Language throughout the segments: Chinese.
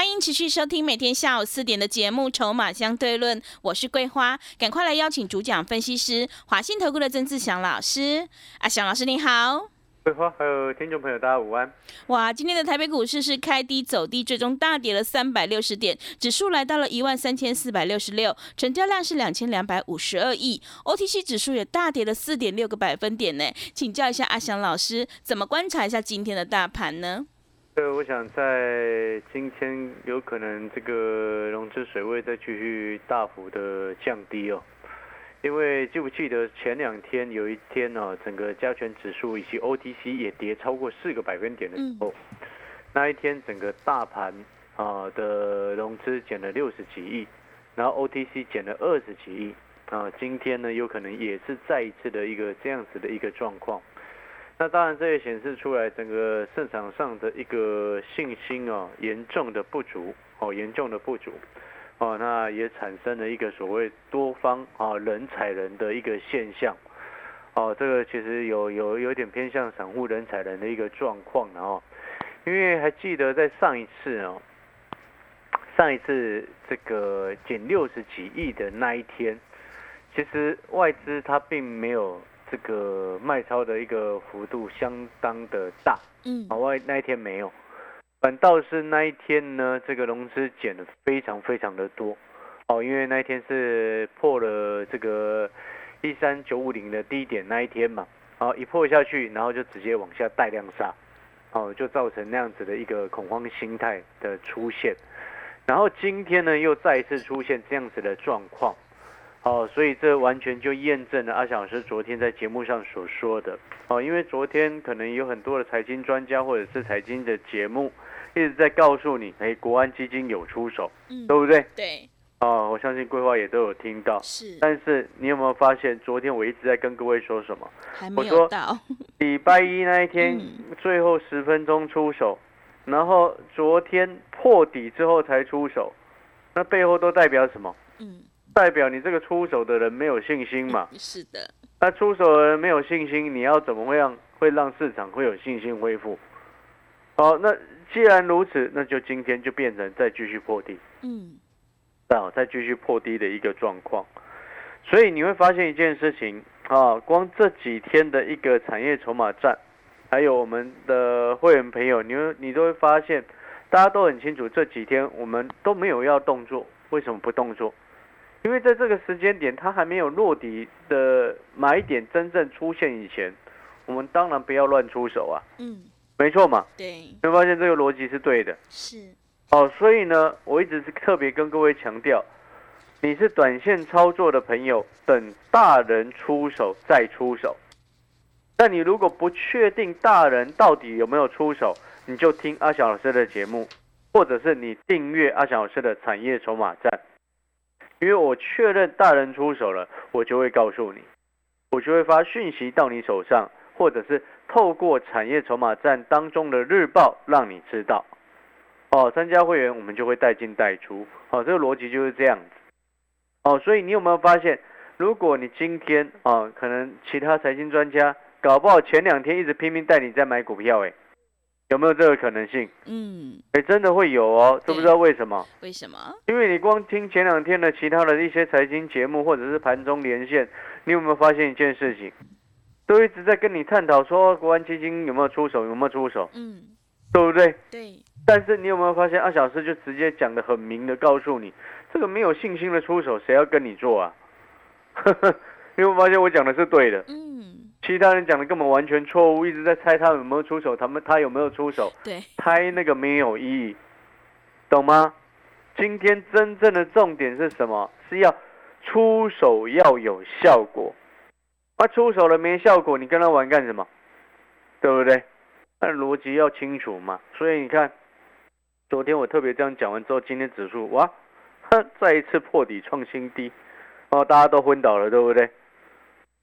欢迎持续收听每天下午四点的节目《筹码相对论》，我是桂花，赶快来邀请主讲分析师华信投顾的曾志祥老师。阿祥老师你好，桂花还有听众朋友大家午安。哇，今天的台北股市是开低走低，最终大跌了三百六十点，指数来到了一万三千四百六十六，成交量是两千两百五十二亿，OTC 指数也大跌了四点六个百分点呢。请教一下阿祥老师，怎么观察一下今天的大盘呢？呃，我想在今天有可能这个融资水位再继续大幅的降低哦，因为记不记得前两天有一天呢、整个加权指数以及 OTC 也跌超过四个百分点的时候，那一天整个大盘啊的融资减了六十几亿，然后 OTC 减了二十几亿啊，今天呢有可能也是再一次的一个这样子的一个状况。那当然，这也显示出来整个市场上的一个信心哦，严重的不足哦，严重的不足哦，那也产生了一个所谓多方啊人踩人的一个现象哦，这个其实有有有点偏向散户人踩人的一个状况哦，因为还记得在上一次哦，上一次这个减六十几亿的那一天，其实外资它并没有。这个卖超的一个幅度相当的大，嗯。好，外那一天没有，反倒是那一天呢，这个融资减的非常非常的多，哦，因为那一天是破了这个一三九五零的低点那一天嘛，哦，一破下去，然后就直接往下带量杀，哦，就造成那样子的一个恐慌心态的出现，然后今天呢又再一次出现这样子的状况。好，所以这完全就验证了阿翔老师昨天在节目上所说的。哦，因为昨天可能有很多的财经专家或者是财经的节目一直在告诉你，哎，国安基金有出手，嗯对不对？对，哦，我相信规划也都有听到。是但是你有没有发现，昨天我一直在跟各位说什么？还我说没有到，礼拜一那一天嗯最后十分钟出手，然后昨天破底之后才出手，那背后都代表什么？嗯，代表你这个出手的人没有信心嘛？是的，那出手的人没有信心，你要怎么会让会让市场会有信心恢复？好，那既然如此，那就今天就变成再继续破低，嗯啊，再继续破低的一个状况。所以你会发现一件事情啊，光这几天的一个产业筹码战，还有我们的会员朋友，你会你都会发现，大家都很清楚，这几天我们都没有要动作，为什么不动作？因为在这个时间点，它还没有落底的买点真正出现以前，我们当然不要乱出手啊，嗯，没错嘛。对，你会发现这个逻辑是对的。是，哦，所以呢，我一直是特别跟各位强调，你是短线操作的朋友，等大人出手再出手。但你如果不确定大人到底有没有出手，你就听阿翔老师的节目，或者是你订阅阿翔老师的产业筹码站，因为我确认大人出手了，我就会告诉你，我就会发讯息到你手上，或者是透过产业筹码站当中的日报让你知道。哦，参加会员我们就会带进带出，哦，这个逻辑就是这样子。哦，所以你有没有发现，如果你今天啊，可能其他财经专家搞不好前两天一直拼命带你在买股票，哎，有没有这个可能性？嗯，哎，真的会有哦，知不知道为什么？为什么？因为你光听前两天的其他的一些财经节目或者是盘中连线，你有没有发现一件事情？都一直在跟你探讨说国安基金有没有出手，有没有出手，嗯，对不对？对，但是你有没有发现，阿小师就直接讲的很明的告诉你，这个没有信心的出手，谁要跟你做啊？你有没有发现我讲的是对的？嗯，其他人讲的根本完全错误，一直在猜他有没有出手，他们他有没有出手，对，猜那个没有意义，懂吗？今天真正的重点是什么？是要出手要有效果，啊，出手了没效果，你跟他玩干什么？对不对？那逻辑要清楚嘛。所以你看，昨天我特别这样讲完之后，今天指数哇再一次破底创新低，哦，大家都昏倒了，对不对？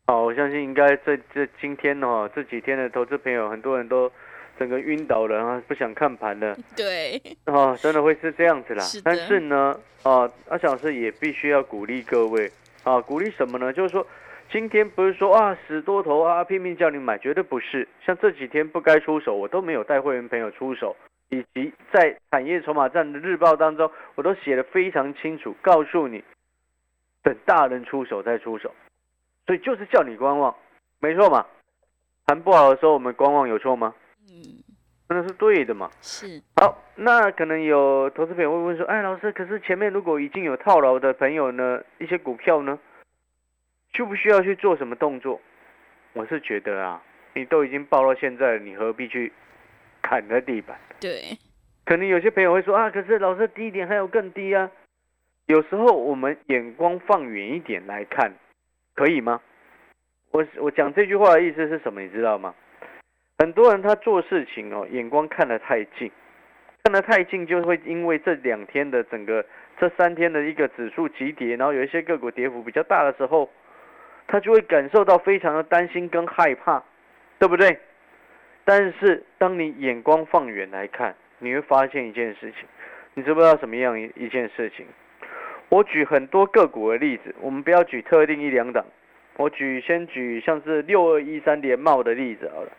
好，我相信应该这这今天哦，这几天的投资朋友，很多人都整个晕倒了啊，不想看盘了。对，哦，真的会是这样子啦。是的但是呢，啊，阿小老师也必须要鼓励各位啊，鼓励什么呢？就是说，今天不是说啊死多头啊拼命叫你买，绝对不是。像这几天不该出手，我都没有带会员朋友出手，以及在产业筹码战的日报当中，我都写的非常清楚，告诉你，等大人出手再出手。所以就是叫你观望，没错嘛。盘不好的时候，我们观望有错吗？嗯，那是对的嘛。是，好，那可能有投资朋友会问说，哎，老师，可是前面如果已经有套牢的朋友呢，一些股票呢，需不需要去做什么动作？我是觉得啊，你都已经报到现在了，你何必去砍在地板？对，可能有些朋友会说啊，可是老师低点还有更低啊。有时候我们眼光放远一点来看，可以吗？我我讲这句话的意思是什么？你知道吗？很多人他做事情哦，眼光看得太近，看得太近就会因为这两天的整个这三天的一个指数急跌，然后有一些个股跌幅比较大的时候，他就会感受到非常的担心跟害怕，对不对？但是当你眼光放远来看，你会发现一件事情，你知不知道什么样一一件事情？我举很多个股的例子，我们不要举特定一两档，我举先举像是六二一三联茂的例子好了。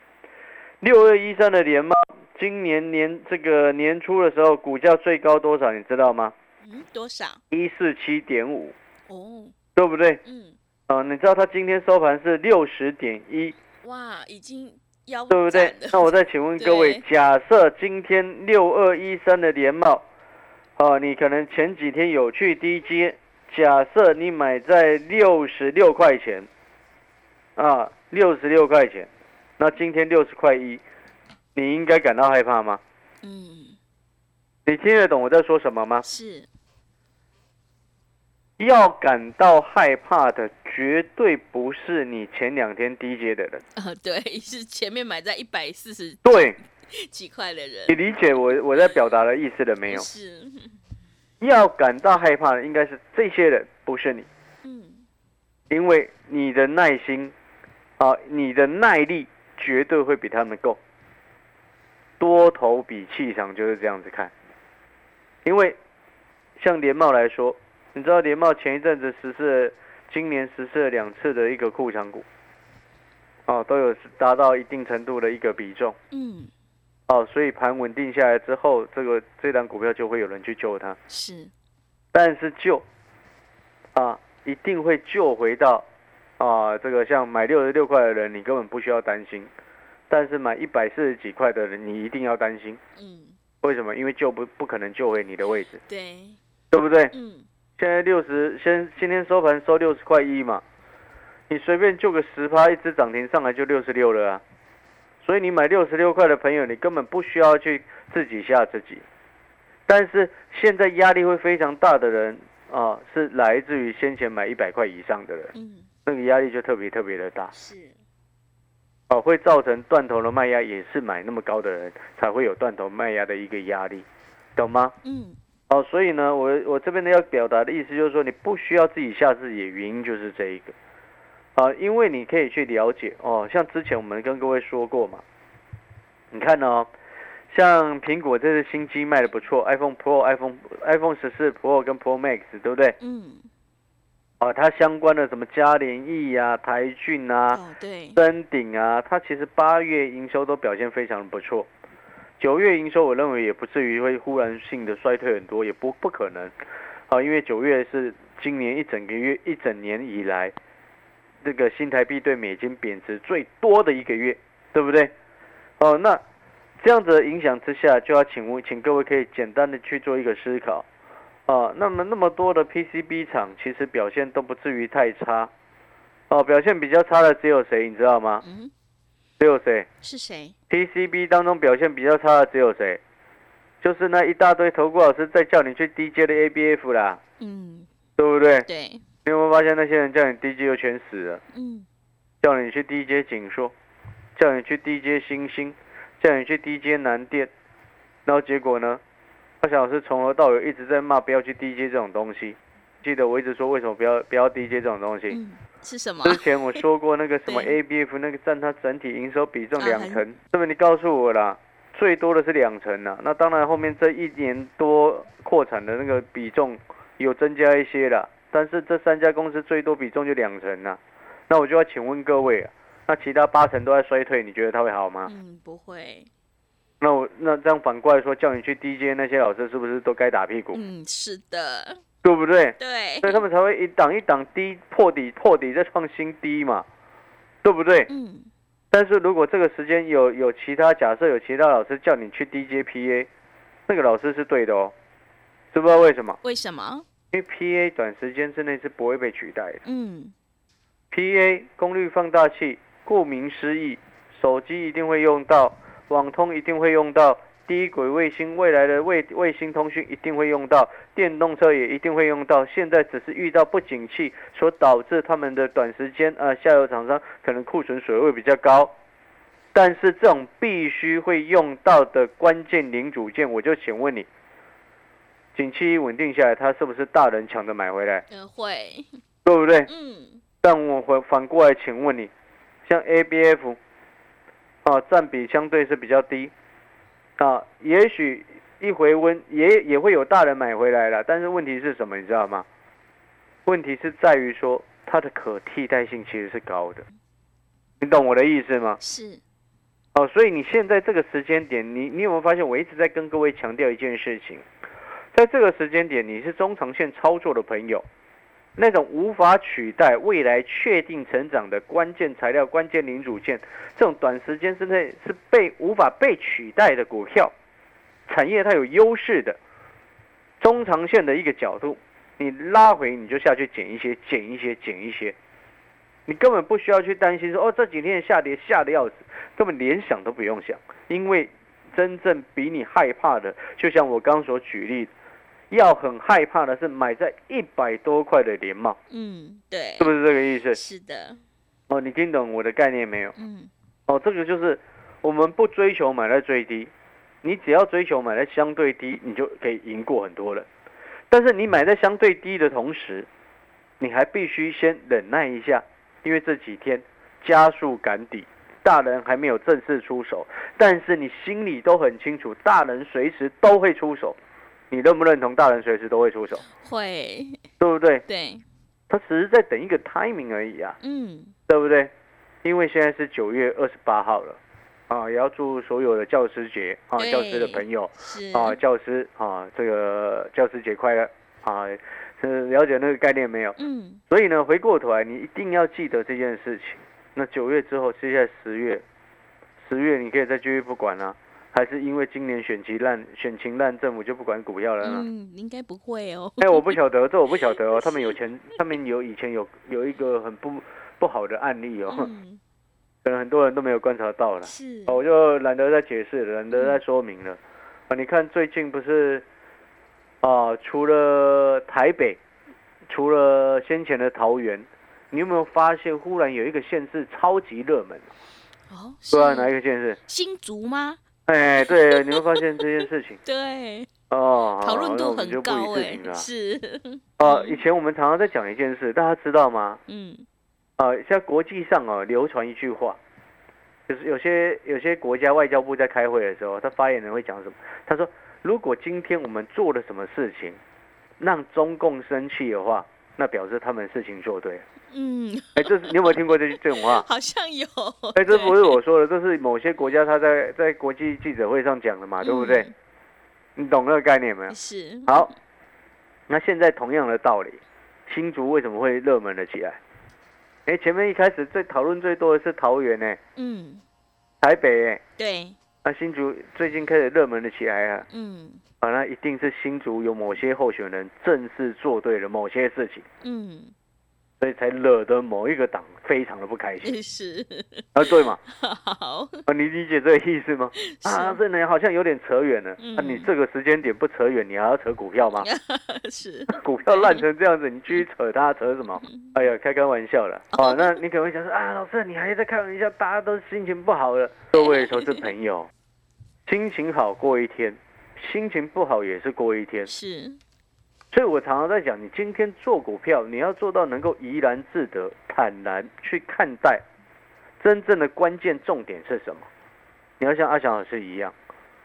六二一三的联茂，今年年这个年初的时候，股价最高多少？你知道吗？嗯，多少？一四七点五，哦，对不对？嗯，啊、你知道它今天收盘是六十点一，哇，已经腰对不对？那我再请问各位，假设今天六二一三的联茂，啊，你可能前几天有去低阶，假设你买在六十六块钱，啊，六十六块钱，那今天六十块一，你应该感到害怕吗？嗯，你听得懂我在说什么吗？是，要感到害怕的，绝对不是你前两天低阶的人。呃，对，是前面买在一百四十对 几块的人。你，理解我我在表达的意思了没有？是，要感到害怕的应该是这些人，不是你，嗯，因为你的耐心啊，你的耐力绝对会比他们够。多头比气场就是这样子看，因为像联茂来说，你知道联茂前一阵子实施了，今年实施了两次的一个库藏股，哦，都有达到一定程度的一个比重，嗯，哦，所以盘稳定下来之后，这个这档股票就会有人去救它。是，但是救啊，一定会救回到啊，这个像买六十六块的人，你根本不需要担心；但是买一百四十几块的人，你一定要担心。嗯，为什么？因为救不不可能救回你的位置，对，对不对？嗯，现在六十，先今天收盘收六十块一嘛，你随便救个十趴，一只涨停上来就六十六了啊。所以你买六十六块的朋友，你根本不需要去自己吓自己。但是现在压力会非常大的人啊，是来自于先前买一百块以上的人，嗯，那个压力就特别特别的大。是，啊，会造成断头的卖压，也是买那么高的人才会有断头卖压的一个压力，懂吗？嗯，哦，所以呢，我我这边呢要表达的意思就是说，你不需要自己吓自己的原因就是这一个，啊，因为你可以去了解哦，像之前我们跟各位说过嘛，你看哦，像苹果这次新机卖的不错，iPhone Pro、iPhone iPhone 十四 Pro 跟 Pro Max 对不对？嗯，啊，它相关的什么嘉联益啊、台骏啊、哦，对，登顶啊，它其实八月营收都表现非常不错。九月营收我认为也不至于会忽然性的衰退很多，也不不可能。啊，因为九月是今年一整个月一整年以来，这个新台币对美金贬值最多的一个月，对不对？哦，那这样子的影响之下，就要请问，请各位可以简单的去做一个思考。啊，那么那么多的 PCB 厂其实表现都不至于太差。哦，表现比较差的只有谁，你知道吗？嗯，只有谁是谁？？PCB 当中表现比较差的只有谁？就是那一大堆投顾老师在叫你去 DJ 的 ABF 啦，嗯，对不对？对，你有没有发现那些人叫你 DJ 又全死了？嗯，叫你去 DJ 景硕，叫你去 DJ 星星，叫你去 DJ 南电，然后结果呢？阿小老师从头到尾一直在骂不要去低阶这种东西。记得我一直说为什么不要不要低阶这种东西？嗯，是什么？之前我说过那个什么 ABF 那个占它整体营收比重两成，那么你告诉我啦，最多的是两成呐。那当然后面这一年多扩产的那个比重有增加一些啦，但是这三家公司最多比重就两成呐。那我就要请问各位啊，那其他八成都在衰退，你觉得它会好吗？嗯，不会。那我那这样反过来说，叫你去 DJ 那些老师是不是都该打屁股？嗯，是的，对不对？对。所以他们才会一档一档低破底破底再创新低嘛，对不对？嗯，但是如果这个时间有有其他假设有其他老师叫你去 DJ PA，那个老师是对的哦，知不知道为什么？为什么？因为 PA 短时间之内是不会被取代的。嗯 PA 功率放大器，顾名思义，手机一定会用到，网通一定会用到，低轨卫星未来的卫卫星通讯一定会用到，电动车也一定会用到。现在只是遇到不景气所导致他们的短时间呃下游厂商可能库存水位比较高，但是这种必须会用到的关键零组件，我就请问你，景气一稳定下来，它是不是大人抢着买回来，呃，会。对不对？嗯但我反反过来请问你，像 ABF 啊，占比相对是比较低啊，也许一回温也也会有大人买回来了，但是问题是什么，你知道吗？问题是在于说它的可替代性其实是高的，你懂我的意思吗？是。哦，所以你现在这个时间点，你你有没有发现我一直在跟各位强调一件事情，在这个时间点，你是中长线操作的朋友。那种无法取代未来确定成长的关键材料、关键零组件，这种短时间之内是被无法被取代的股票，产业它有优势的，中长线的一个角度，你拉回你就下去捡一些、捡一些、捡一些，你根本不需要去担心说哦这几天下跌吓得要死，根本连想都不用想，因为真正比你害怕的，就像我刚所举例的。要很害怕的是买在一百多块的连帽，嗯，对是，不是这个意思？是的，哦，你听懂我的概念没有？嗯哦，这个就是我们不追求买在最低，你只要追求买在相对低，你就可以赢过很多人。但是你买在相对低的同时，你还必须先忍耐一下，因为这几天加速赶底，大人还没有正式出手，但是你心里都很清楚，大人随时都会出手。你认不认同大人随时都会出手？会，对不对？对，他只是在等一个 timing 而已啊，嗯对不对？因为现在是九月二十八号了，啊，也要祝所有的教师节啊，教师的朋友啊，教师啊，这个教师节快乐啊！是了解那个概念没有？嗯所以呢，回过头来，你一定要记得这件事情。那九月之后，接下来十月，十月你可以再继续不管啊，还是因为今年选情烂，选情烂，政府就不管股票了呢？嗯，应该不会哦。哎、我不晓得，这我不晓得哦。他们有钱，他们有以前有有一个很不不好的案例哦，嗯，可能很多人都没有观察到了。是哦，我就懒得再解释了，懒得再说明了。啊，你看最近不是啊，除了台北，除了先前的桃园，你有没有发现忽然有一个县市超级热门？哦，对啊，哪一是个县市？新竹吗？哎，对，你会发现这件事情 对，哦，讨论度很高哎。是，哦，以前我们常常在讲一件事，大家知道吗？嗯啊，现在国际上哦流传一句话，就是有些有些国家外交部在开会的时候，他发言人会讲什么？他说，如果今天我们做了什么事情，让中共生气的话，那表示他们事情做对了。嗯，哎，这是你有没有听过这这种话？好像有。哎，这不是我说的，这是某些国家他在在国际记者会上讲的嘛，对不对？嗯你懂那个概念没有？是，好，那现在同样的道理，新竹为什么会热门了起来？哎，前面一开始最讨论最多的是桃园呢、嗯，台北哎、对，那新竹最近开始热门了起来啊，嗯啊，那一定是新竹有某些候选人正式做对了某些事情，嗯，所以才惹得某一个党非常的不开心 是，啊，对嘛？好，啊，你理解这个意思吗？啊，这人好像有点扯远了。啊，你嗯这个时间点不扯远，你还要扯股票吗？是，股票烂成这样子，你继续扯它，扯什么？哎呀，开开玩笑了。哦，那你可能会想说啊，老师你还在开玩笑，大家都心情不好了。各位投资朋友，心情好过一天，心情不好也是过一天。是，所以我常常在讲，你今天做股票，你要做到能够怡然自得、坦然去看待，真正的关键重点是什么？你要像阿翔老师一样，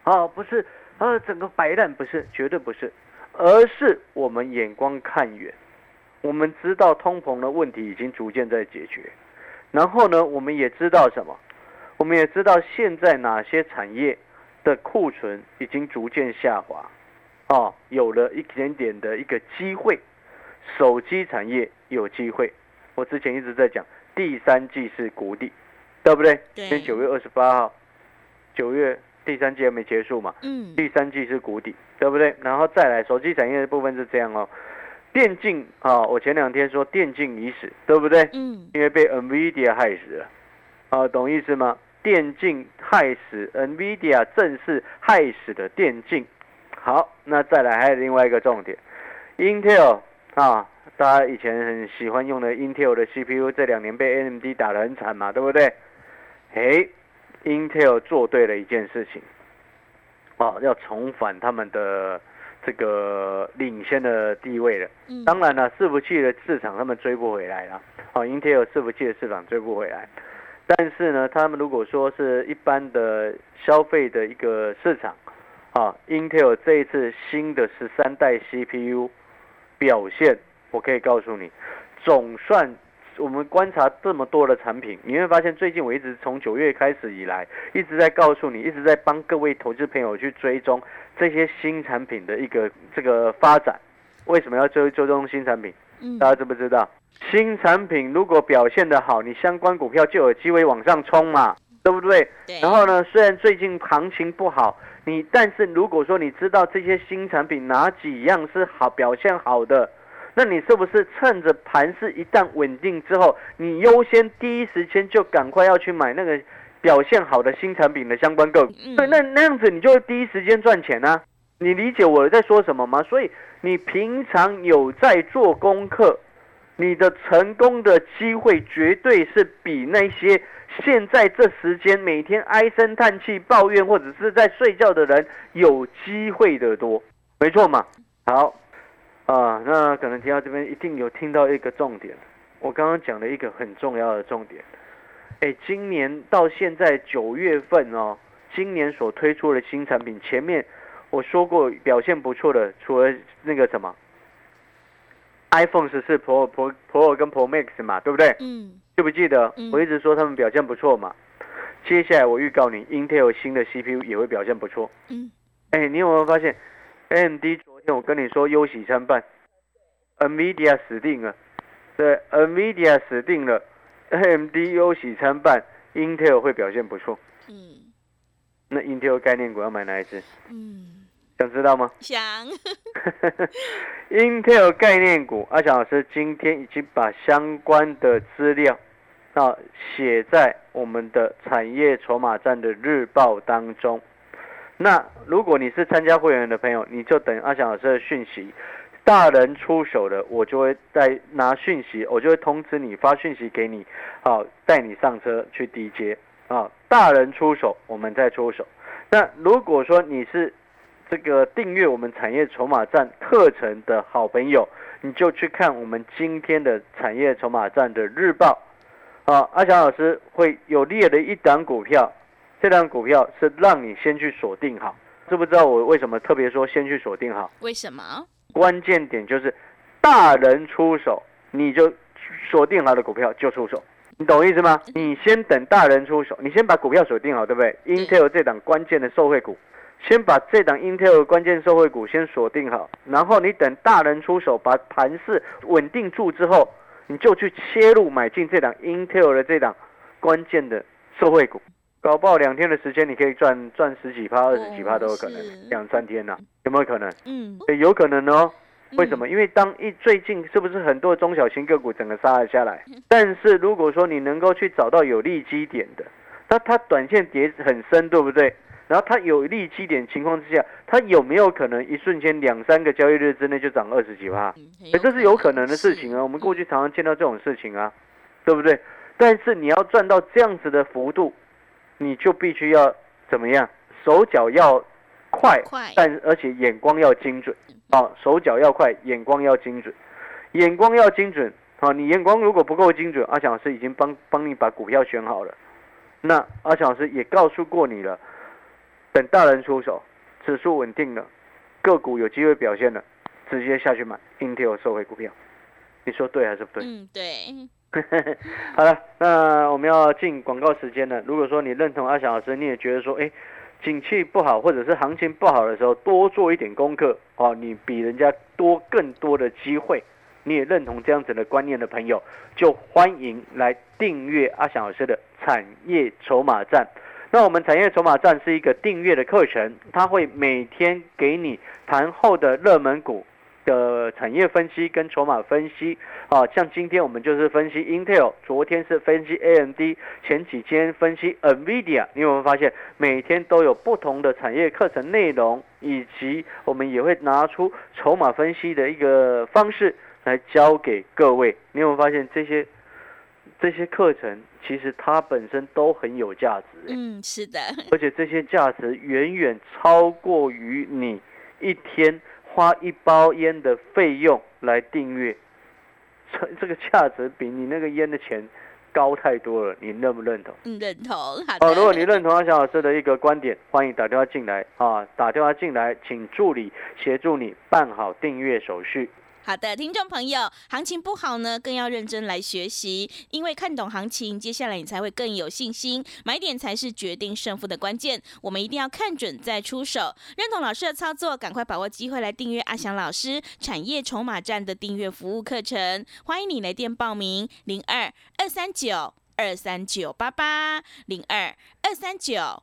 啊，不是，啊，整个白烂不是，绝对不是，而是我们眼光看远，我们知道通膨的问题已经逐渐在解决，然后呢，我们也知道什么？我们也知道现在哪些产业的库存已经逐渐下滑，哦，有了一点点的一个机会，手机产业有机会。我之前一直在讲，第三季是谷底，对不对？对今天九月二十八号，九月第三季还没结束嘛，嗯，第三季是谷底，对不对？然后再来手机产业的部分是这样哦，电竞啊，我前两天说电竞已死，对不对？嗯，因为被 NVIDIA 害死了，啊，懂意思吗？电竞害死 NVIDIA，正是害死的电竞。好，那再来还有另外一个重点，Intel 啊，大家以前很喜欢用的 Intel 的 CPU，这两年被 AMD 打得很惨嘛，对不对？诶 i n t e l 做对了一件事情，哦，要重返他们的这个领先的地位了。嗯，当然了，伺服器的市场他们追不回来了。哦，Intel 伺服器的市场追不回来。但是呢，他们如果说是一般的消费的一个市场，啊，Intel 这一次新的十三代 CPU 表现，我可以告诉你，总算我们观察这么多的产品，你会发现最近我一直从九月开始以来，一直在告诉你，一直在帮各位投资朋友去追踪这些新产品的一个这个发展。为什么要追追踪新产品？嗯，大家知不知道？新产品如果表现得好，你相关股票就有机会往上冲嘛，对不对？对，然后呢，虽然最近行情不好，你但是如果说你知道这些新产品哪几样是好表现好的，那你是不是趁着盘势一旦稳定之后，你优先第一时间就赶快要去买那个表现好的新产品的相关个股？嗯对，那那样子你就会第一时间赚钱啊！你理解我在说什么吗？所以你平常有在做功课，你的成功的机会绝对是比那些现在这时间每天唉声叹气、抱怨或者是在睡觉的人有机会的多，没错嘛？好，啊，那可能听到这边一定有听到一个重点，我刚刚讲了一个很重要的重点，哎，今年到现在九月份哦，今年所推出的新产品，前面我说过表现不错的，除了那个什么 iPhone 十四 Pro、Pro、Pro 跟 Pro Max 嘛，对不对？嗯，记不记得嗯？我一直说他们表现不错嘛。接下来我预告你，Intel 新的 CPU 也会表现不错。嗯，哎，你有没有发现，AMD 昨天我跟你说忧喜参半，NVIDIA 死定了，对，NVIDIA 死定了，AMD 忧喜参半，Intel 会表现不错。嗯，那 Intel 概念股要买哪一只？嗯，想知道吗想？Intel 概念股，阿翔老师今天已经把相关的资料啊写在我们的产业筹码站的日报当中。那如果你是参加会员的朋友，你就等阿翔老师的讯息。大人出手了，我就会再拿讯息，我就会通知你，发讯息给你，好，带你上车去低接啊。大人出手，我们再出手。那如果说你是这个订阅我们产业筹码站课程的好朋友，你就去看我们今天的产业筹码站的日报。啊，阿翔老师会有列的一档股票，这档股票是让你先去锁定好。知不知道我为什么特别说先去锁定好？为什么？关键点就是大人出手，你就锁定好的股票就出手，你懂意思吗？你先等大人出手，你先把股票锁定好，对不对？Intel 这档关键的受惠股，先把这档 Intel 的关键受惠股先锁定好，然后你等大人出手，把盘势稳定住之后，你就去切入买进这档 Intel 的这档关键的受惠股。搞不好两天的时间，你可以赚赚十几趴、二十几趴都有可能是，两三天呐、有没有可能？嗯，诶有可能哦。为什嗯？么？因为当一最近是不是很多中小型个股整个杀了下来？但是如果说你能够去找到有利基点的，那它短线跌很深，对不对？然后它有利基点情况之下，它有没有可能一瞬间两三个交易日之内就涨二十几趴？这是有可能的事情啊，我们过去常常见到这种事情啊，对不对？但是你要赚到这样子的幅度，你就必须要怎么样？手脚要快，快，但而且眼光要精准啊，手脚要快，眼光要精准，眼光要精准啊！你眼光如果不够精准，阿强老师已经帮帮你把股票选好了，那阿强老师也告诉过你了，等大人出手，指数稳定了，个股有机会表现了，直接下去买 Intel 收回股票，你说对还是不对？嗯，对，好了，那我们要进广告时间了。如果说你认同阿翔老师，你也觉得说，哎，景气不好或者是行情不好的时候，多做一点功课哦，你比人家多更多的机会，你也认同这样子的观念的朋友，就欢迎来订阅阿翔老师的产业筹码站。那我们产业筹码站是一个订阅的课程，它会每天给你盘后的热门股。的产业分析跟筹码分析啊，像今天我们就是分析 Intel，昨天是分析 AMD，前几天分析 NVIDIA，你有没有发现每天都有不同的产业课程内容，以及我们也会拿出筹码分析的一个方式来教给各位。你有没有发现这些这些课程其实它本身都很有价值？嗯，是的，而且这些价值远远超过于你一天。花一包烟的费用来订阅，这这个价值比你那个烟的钱高太多了，你认不认同？嗯，认同。好的。哦，如果你认同阿翔老师的一个观点，欢迎打电话进来啊，打电话进来，请助理协助你办好订阅手续。好的，听众朋友，行情不好呢，更要认真来学习，因为看懂行情，接下来你才会更有信心。买点才是决定胜负的关键，我们一定要看准再出手。认同老师的操作，赶快把握机会来订阅阿翔老师产业筹码站的订阅服务课程。欢迎你来电报名：零二二三九二三九八八零二二三九。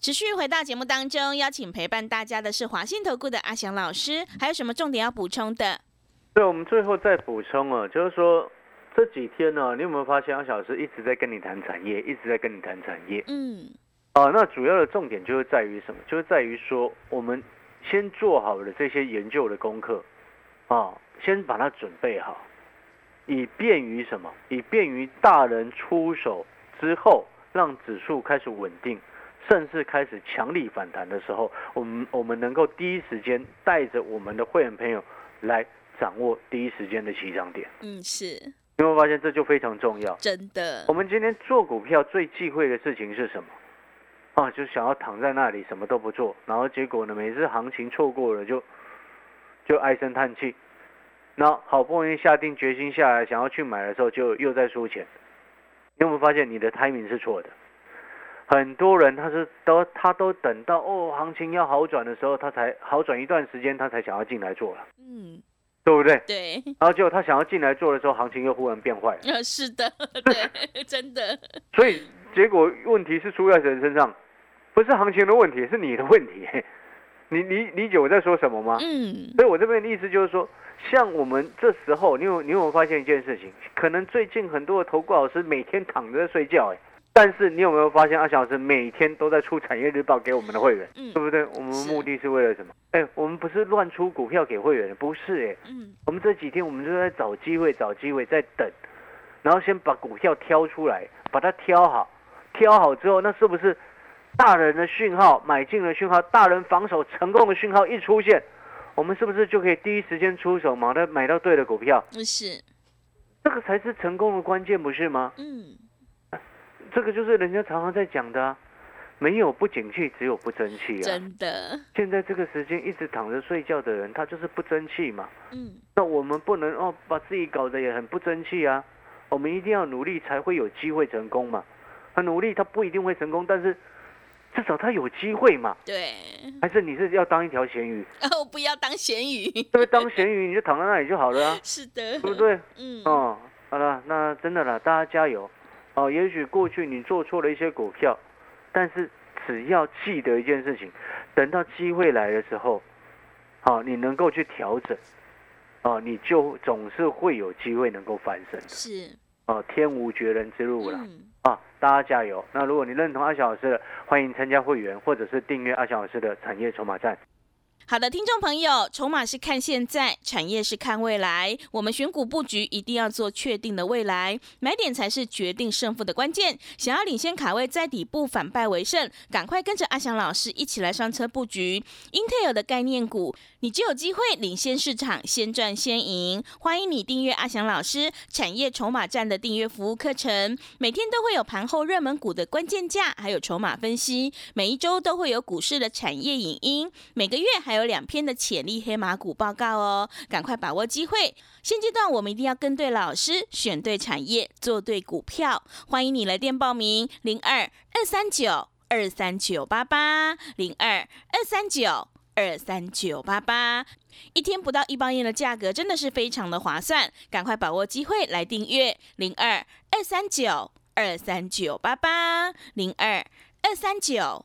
持续回到节目当中，邀请陪伴大家的是华信投顾的阿翔老师，还有什么重点要补充的？对，我们最后再补充啊，就是说。这几天呢，你有没有发现阿小师一直在跟你谈产业，一直在跟你谈产业？嗯，啊，那主要的重点就是在于什么？就是在于说，我们先做好了这些研究的功课，啊，先把它准备好，以便于什么？以便于大人出手之后，让指数开始稳定，甚至开始强力反弹的时候，我们我们能够第一时间带着我们的会员朋友来掌握第一时间的起涨点。嗯，是。有没有发现这就非常重要？真的。我们今天做股票最忌讳的事情是什么？啊，就想要躺在那里什么都不做，然后结果呢，每次行情错过了就就唉声叹气。那好不容易下定决心下来想要去买的时候，就又在输钱。你有没有发现你的 timing 是错的？很多人他是都他都等到哦行情要好转的时候，他才好转一段时间，他才想要进来做了。嗯。对不对？对。然后结果他想要进来做的时候，行情又忽然变坏。呃，是的，对，真的。所以结果问题是出在谁身上？不是行情的问题，是你的问题。你理理解我在说什么吗？嗯。所以我这边的意思就是说，像我们这时候，你有你有没有发现一件事情？可能最近很多的投顾老师每天躺着睡觉，哎。但是你有没有发现，阿翔老师每天都在出产业日报给我们的会员，对不对？我们目的是为了什么？哎，我们不是乱出股票给会员的，不是哎。嗯，我们这几天我们就在找机会，找机会在等，然后先把股票挑出来，把它挑好，挑好之后，那是不是大人的讯号、买进的讯号、大人防守成功的讯号一出现，我们是不是就可以第一时间出手，买到买到对的股票？不是，这个才是成功的关键，不是吗？嗯。这个就是人家常常在讲的，没有不景气，只有不争气啊！真的，现在这个时间一直躺着睡觉的人，他就是不争气嘛。嗯，那我们不能哦，把自己搞得也很不争气啊。我们一定要努力，才会有机会成功嘛。他努力，他不一定会成功，但是至少他有机会嘛。对，还是你是要当一条咸鱼？哦，不要当咸鱼。对？当咸鱼你就躺在那里就好了啊，是的，对不？对？嗯，哦，好了，那真的了，大家加油。哦，也许过去你做错了一些股票，但是只要记得一件事情，等到机会来的时候，好、你能够去调整，哦，你就总是会有机会能够翻身的。是，哦，天无绝人之路了。嗯，啊，大家加油！那如果你认同阿小老师的，欢迎参加会员或者是订阅阿小老师的产业筹码站。好的，听众朋友，筹码是看现在，产业是看未来。我们选股布局一定要做确定的未来，买点才是决定胜负的关键。想要领先卡位，在底部反败为胜，赶快跟着阿翔老师一起来上车布局 Intel 的概念股，你就有机会领先市场，先赚先赢。欢迎你订阅阿翔老师产业筹码站的订阅服务课程，每天都会有盘后热门股的关键价，还有筹码分析，每一周都会有股市的产业影音，每个月还有有两篇的潜力黑马股报告哦，赶快把握机会。现阶段我们一定要跟对老师，选对产业，做对股票。欢迎你来电报名：零二二三九二三九八八零二二三九二三九八八。一天不到一包烟的价格，真的是非常的划算，赶快把握机会来订阅零二二三九二三九八八零二二三九。